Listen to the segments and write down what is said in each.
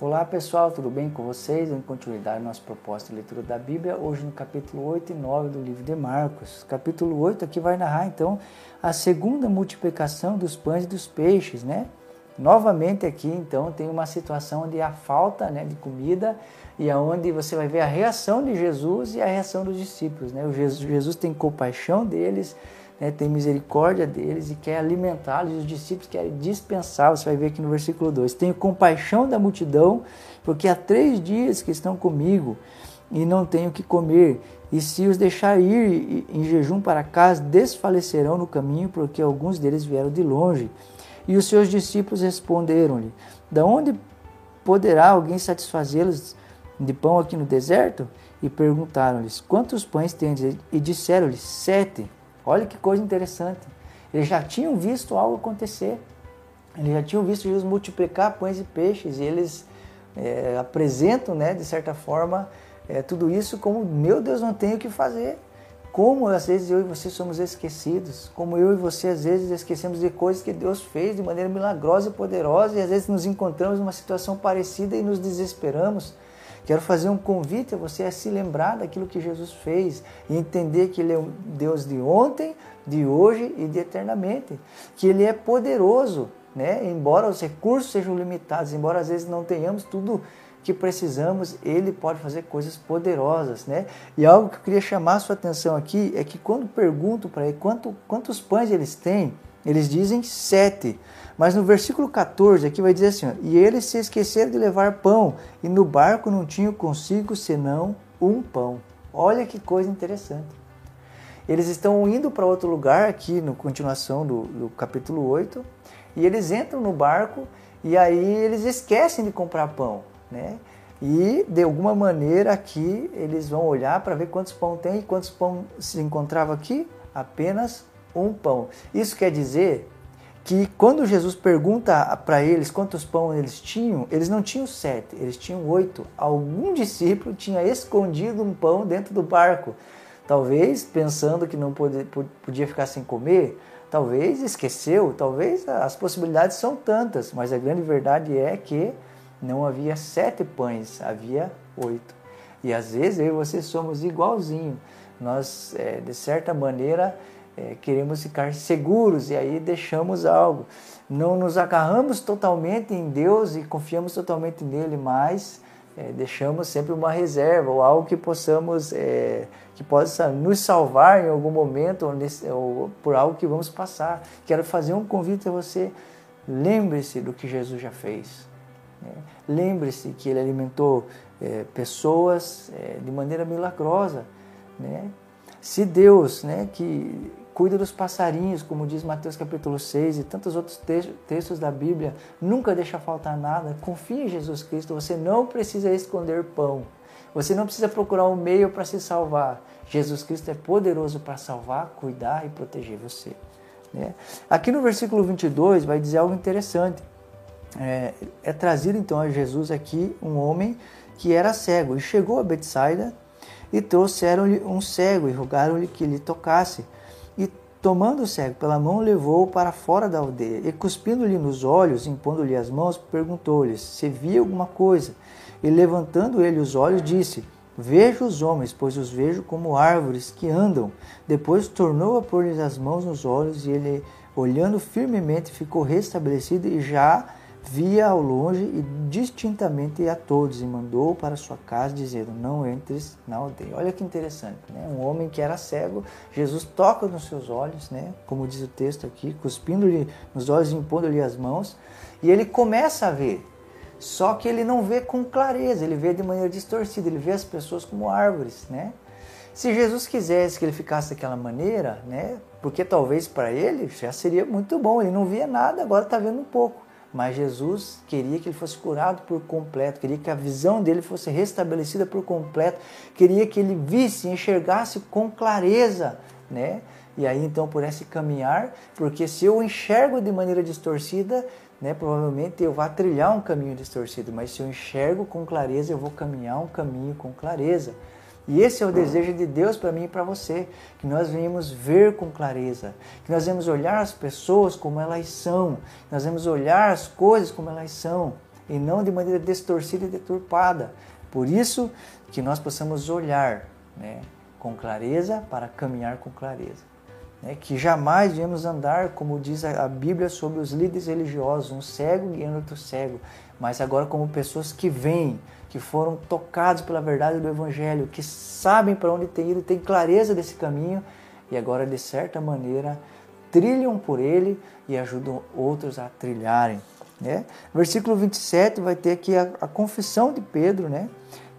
Olá pessoal, tudo bem com vocês? Em continuidade, nossa proposta de leitura da Bíblia, hoje no capítulo 8 e 9 do livro de Marcos. Capítulo 8 aqui vai narrar então a segunda multiplicação dos pães e dos peixes, né? Novamente aqui então tem uma situação onde há falta né, de comida e aonde você vai ver a reação de Jesus e a reação dos discípulos. Né? O Jesus, Jesus tem compaixão deles, né, tem misericórdia deles e quer alimentá-los, os discípulos querem dispensar, você vai ver aqui no versículo 2. Tenho compaixão da multidão, porque há três dias que estão comigo e não tenho que comer. E se os deixar ir em jejum para casa, desfalecerão no caminho, porque alguns deles vieram de longe. E os seus discípulos responderam-lhe: Da onde poderá alguém satisfazê-los de pão aqui no deserto? E perguntaram-lhes: Quantos pães tendes? E disseram-lhe: Sete. Olha que coisa interessante. Eles já tinham visto algo acontecer. Eles já tinham visto Jesus multiplicar pães e peixes. E eles é, apresentam, né, de certa forma, é, tudo isso como: Meu Deus, não tenho o que fazer. Como às vezes eu e você somos esquecidos, como eu e você às vezes esquecemos de coisas que Deus fez de maneira milagrosa e poderosa, e às vezes nos encontramos numa situação parecida e nos desesperamos. Quero fazer um convite a você a se lembrar daquilo que Jesus fez e entender que Ele é um Deus de ontem, de hoje e de eternamente. Que Ele é poderoso, né? embora os recursos sejam limitados, embora às vezes não tenhamos tudo que precisamos, Ele pode fazer coisas poderosas. Né? E algo que eu queria chamar a sua atenção aqui é que quando pergunto para Ele quanto, quantos pães eles têm, eles dizem sete. Mas no versículo 14 aqui vai dizer assim: ó, E eles se esqueceram de levar pão, e no barco não tinham consigo senão um pão. Olha que coisa interessante. Eles estão indo para outro lugar aqui, na continuação do, do capítulo 8, e eles entram no barco e aí eles esquecem de comprar pão, né? E de alguma maneira aqui eles vão olhar para ver quantos pão tem e quantos pão se encontrava aqui? Apenas um pão. Isso quer dizer que quando Jesus pergunta para eles quantos pão eles tinham, eles não tinham sete, eles tinham oito. Algum discípulo tinha escondido um pão dentro do barco, talvez pensando que não podia ficar sem comer, talvez esqueceu, talvez as possibilidades são tantas, mas a grande verdade é que não havia sete pães, havia oito. E às vezes eu e você somos igualzinho. Nós, é, de certa maneira, é, queremos ficar seguros e aí deixamos algo. Não nos agarramos totalmente em Deus e confiamos totalmente nele, mas é, deixamos sempre uma reserva ou algo que possamos, é, que possa nos salvar em algum momento ou, nesse, ou por algo que vamos passar. Quero fazer um convite a você. Lembre-se do que Jesus já fez. Né? Lembre-se que ele alimentou é, pessoas é, de maneira milagrosa. Né? Se Deus, né, que cuida dos passarinhos, como diz Mateus capítulo 6 e tantos outros textos da Bíblia, nunca deixa faltar nada. Confie em Jesus Cristo, você não precisa esconder pão. Você não precisa procurar um meio para se salvar. Jesus Cristo é poderoso para salvar, cuidar e proteger você. Né? Aqui no versículo 22 vai dizer algo interessante. É, é trazido então a Jesus aqui um homem que era cego e chegou a Betsaida e trouxeram-lhe um cego e rogaram-lhe que lhe tocasse. Tomando o cego pela mão, levou-o para fora da aldeia. E cuspindo-lhe nos olhos, impondo-lhe as mãos, perguntou-lhe se via alguma coisa. E levantando ele os olhos, disse: Vejo os homens, pois os vejo como árvores que andam. Depois tornou a pôr-lhes as mãos nos olhos, e ele, olhando firmemente, ficou restabelecido e já via ao longe e distintamente a todos e mandou para sua casa dizendo não entres na aldeia. Olha que interessante, né? Um homem que era cego, Jesus toca nos seus olhos, né? Como diz o texto aqui, cuspindo-lhe nos olhos e impondo-lhe as mãos, e ele começa a ver. Só que ele não vê com clareza, ele vê de maneira distorcida, ele vê as pessoas como árvores, né? Se Jesus quisesse que ele ficasse daquela maneira, né? Porque talvez para ele já seria muito bom, ele não via nada, agora está vendo um pouco. Mas Jesus queria que ele fosse curado por completo, queria que a visão dele fosse restabelecida por completo, queria que ele visse, enxergasse com clareza, né? E aí então pudesse caminhar, porque se eu enxergo de maneira distorcida, né, provavelmente eu vou trilhar um caminho distorcido, mas se eu enxergo com clareza, eu vou caminhar um caminho com clareza. E esse é o desejo de Deus para mim e para você, que nós venhamos ver com clareza, que nós venhamos olhar as pessoas como elas são, que nós venhamos olhar as coisas como elas são, e não de maneira distorcida e deturpada. Por isso que nós possamos olhar né, com clareza para caminhar com clareza. Né, que jamais devemos andar, como diz a Bíblia, sobre os líderes religiosos, um cego guiando outro cego, mas agora como pessoas que vêm, que foram tocados pela verdade do Evangelho, que sabem para onde tem ido, têm clareza desse caminho e agora, de certa maneira, trilham por ele e ajudam outros a trilharem. Né? Versículo 27 vai ter aqui a, a confissão de Pedro, né?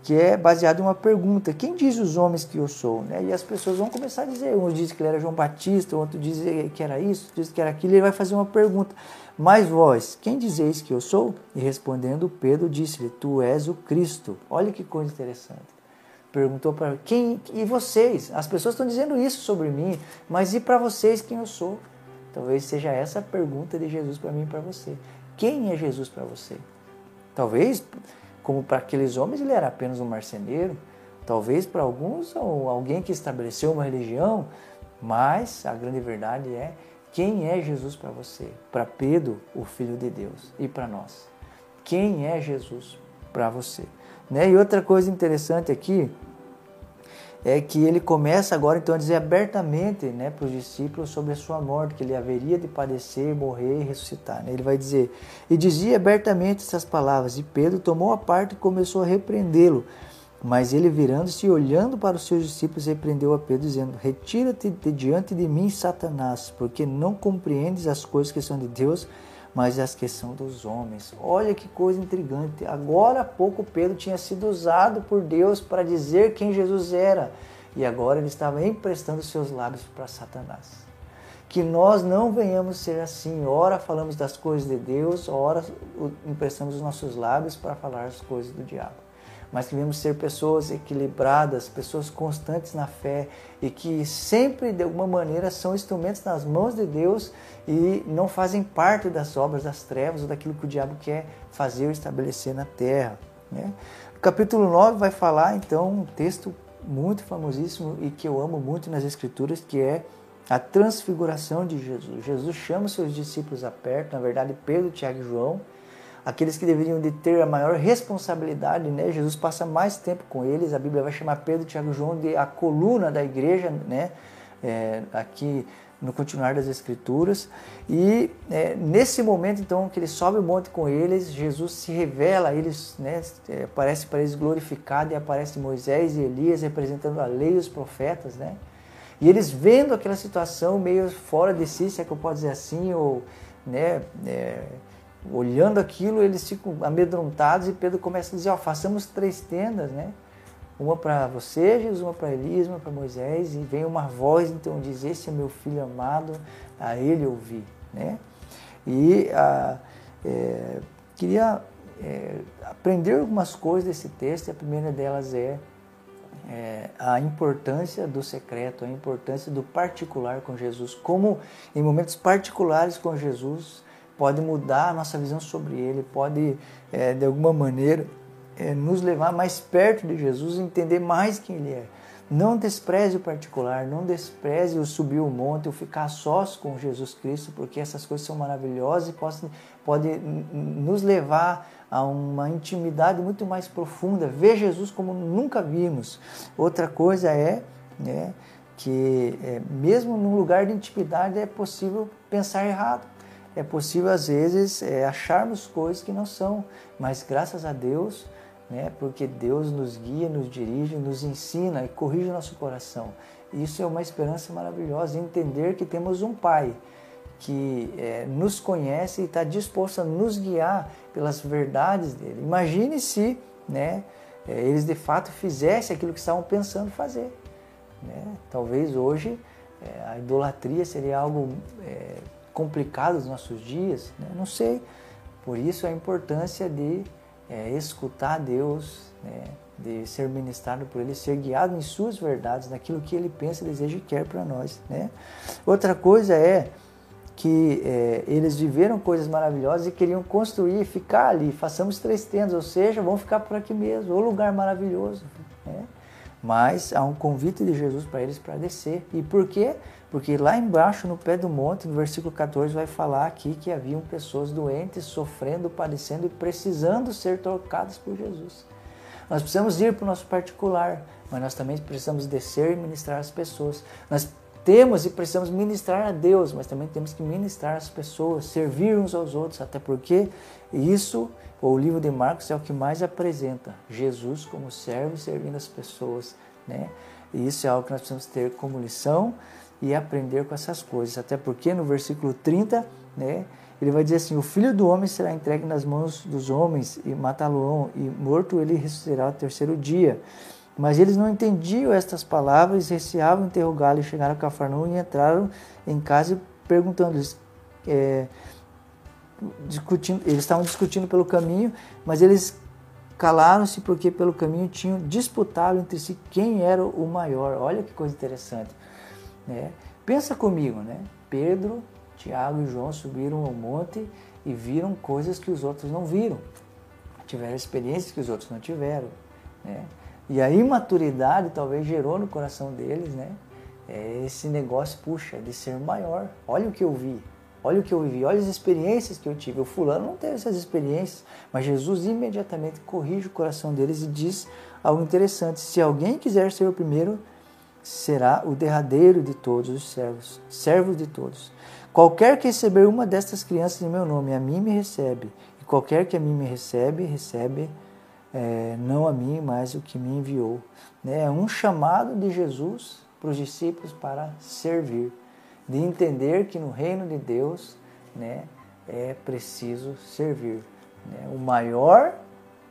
Que é baseado em uma pergunta: quem diz os homens que eu sou? Né? E as pessoas vão começar a dizer: um diz que ele era João Batista, outro diz que era isso, diz que era aquilo, ele vai fazer uma pergunta: mas vós, quem dizeis que eu sou? E respondendo, Pedro disse-lhe: Tu és o Cristo. Olha que coisa interessante. Perguntou para quem e vocês? As pessoas estão dizendo isso sobre mim, mas e para vocês quem eu sou? Talvez seja essa a pergunta de Jesus para mim e para você. Quem é Jesus para você? Talvez, como para aqueles homens, ele era apenas um marceneiro. Talvez para alguns, ou alguém que estabeleceu uma religião. Mas a grande verdade é quem é Jesus para você? Para Pedro, o Filho de Deus, e para nós. Quem é Jesus para você? Né? E outra coisa interessante aqui é que ele começa agora então a dizer abertamente né, para os discípulos sobre a sua morte, que ele haveria de padecer, morrer e ressuscitar. Né? Ele vai dizer, e dizia abertamente essas palavras, e Pedro tomou a parte e começou a repreendê-lo. Mas ele, virando-se e olhando para os seus discípulos, repreendeu a Pedro, dizendo: Retira-te de diante de mim, Satanás, porque não compreendes as coisas que são de Deus, mas as que são dos homens. Olha que coisa intrigante. Agora há pouco Pedro tinha sido usado por Deus para dizer quem Jesus era, e agora ele estava emprestando seus lábios para Satanás. Que nós não venhamos ser assim. Ora falamos das coisas de Deus, ora emprestamos os nossos lábios para falar as coisas do diabo mas que devemos ser pessoas equilibradas, pessoas constantes na fé e que sempre, de alguma maneira, são instrumentos nas mãos de Deus e não fazem parte das obras das trevas ou daquilo que o diabo quer fazer ou estabelecer na terra. Né? O capítulo 9 vai falar, então, um texto muito famosíssimo e que eu amo muito nas Escrituras, que é a transfiguração de Jesus. Jesus chama os seus discípulos a perto, na verdade, Pedro, Tiago e João, aqueles que deveriam de ter a maior responsabilidade, né? Jesus passa mais tempo com eles. A Bíblia vai chamar Pedro, Tiago e João de a coluna da igreja, né? É, aqui no continuar das Escrituras. E é, nesse momento, então, que ele sobe o monte com eles, Jesus se revela a eles, né? É, aparece para eles glorificado e aparece Moisés e Elias representando a lei e os profetas, né? E eles vendo aquela situação meio fora de si, se é que eu posso dizer assim, ou né, é, olhando aquilo, eles ficam amedrontados e Pedro começa a dizer: ó, façamos três tendas, né? Uma para você, Jesus, uma para Elias, uma para Moisés, e vem uma voz então diz: Esse é meu filho amado, a ele ouvi, né? E a, é, queria é, aprender algumas coisas desse texto, e a primeira delas é, é, a importância do secreto, a importância do particular com Jesus, como em momentos particulares com Jesus pode mudar a nossa visão sobre Ele, pode, é, de alguma maneira, é, nos levar mais perto de Jesus e entender mais quem Ele é. Não despreze o particular, não despreze o subir o monte, o ficar sós com Jesus Cristo, porque essas coisas são maravilhosas e podem pode nos levar a uma intimidade muito mais profunda, ver Jesus como nunca vimos. Outra coisa é né, que, é, mesmo num lugar de intimidade, é possível pensar errado é possível às vezes é, acharmos coisas que não são, mas graças a Deus, né, porque Deus nos guia, nos dirige, nos ensina e corrige o nosso coração. Isso é uma esperança maravilhosa, entender que temos um Pai que é, nos conhece e está disposto a nos guiar pelas verdades dele. Imagine se né, é, eles de fato fizessem aquilo que estavam pensando fazer. Né? Talvez hoje é, a idolatria seria algo é, complicado dos nossos dias? Né? Não sei. Por isso a importância de é, escutar Deus, né? de ser ministrado por Ele, ser guiado em suas verdades, naquilo que Ele pensa, deseja e quer para nós. Né? Outra coisa é que é, eles viveram coisas maravilhosas e queriam construir, ficar ali. Façamos três tendas, ou seja, vão ficar por aqui mesmo, o lugar maravilhoso. Né? Mas há um convite de Jesus para eles para descer. E por quê? Porque lá embaixo, no pé do monte, no versículo 14, vai falar aqui que haviam pessoas doentes, sofrendo, padecendo e precisando ser tocadas por Jesus. Nós precisamos ir para o nosso particular, mas nós também precisamos descer e ministrar as pessoas. Nós temos e precisamos ministrar a Deus, mas também temos que ministrar as pessoas, servir uns aos outros, até porque isso, o livro de Marcos é o que mais apresenta Jesus como servo servindo as pessoas, né? E isso é algo que nós precisamos ter como lição e aprender com essas coisas, até porque no versículo 30, né, ele vai dizer assim: O filho do homem será entregue nas mãos dos homens e matá-lo, e morto ele ressuscitará ao terceiro dia. Mas eles não entendiam estas palavras, receavam interrogá-lo e chegaram a Cafarnaum e entraram em casa perguntando-lhes. É, discutindo, eles estavam discutindo pelo caminho, mas eles calaram-se porque pelo caminho tinham disputado entre si quem era o maior. Olha que coisa interessante. Né? Pensa comigo, né? Pedro Tiago e João subiram ao monte e viram coisas que os outros não viram. Tiveram experiências que os outros não tiveram. Né? E a imaturidade talvez gerou no coração deles né? É esse negócio, puxa, de ser maior. Olha o que eu vi, olha o que eu vivi, olha as experiências que eu tive. O fulano não teve essas experiências, mas Jesus imediatamente corrige o coração deles e diz algo interessante: se alguém quiser ser o primeiro, será o derradeiro de todos os servos, servos de todos. Qualquer que receber uma destas crianças em meu nome, a mim me recebe. E qualquer que a mim me recebe, recebe é, não a mim, mas o que me enviou. É um chamado de Jesus para os discípulos para servir, de entender que no reino de Deus né, é preciso servir. Né? O maior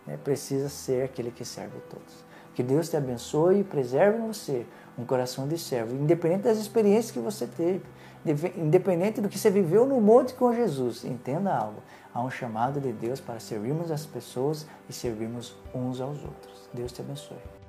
né, precisa ser aquele que serve todos. Que Deus te abençoe e preserve em você um coração de servo, independente das experiências que você teve independente do que você viveu no monte com Jesus, entenda algo. Há um chamado de Deus para servirmos as pessoas e servirmos uns aos outros. Deus te abençoe.